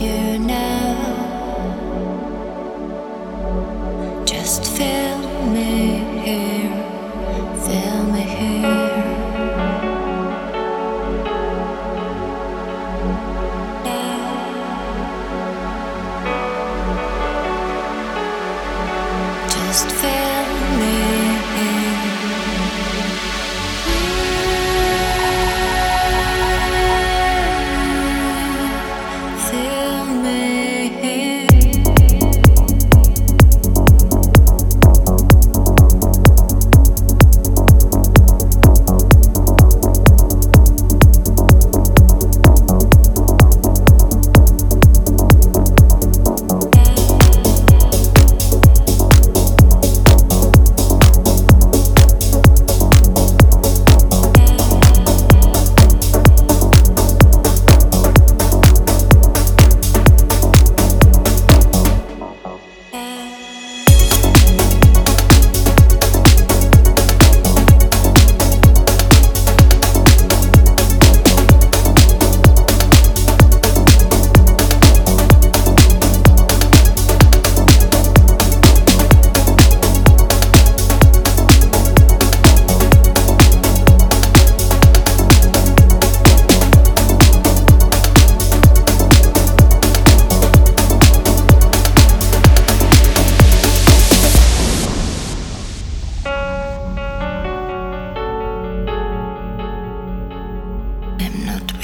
you now.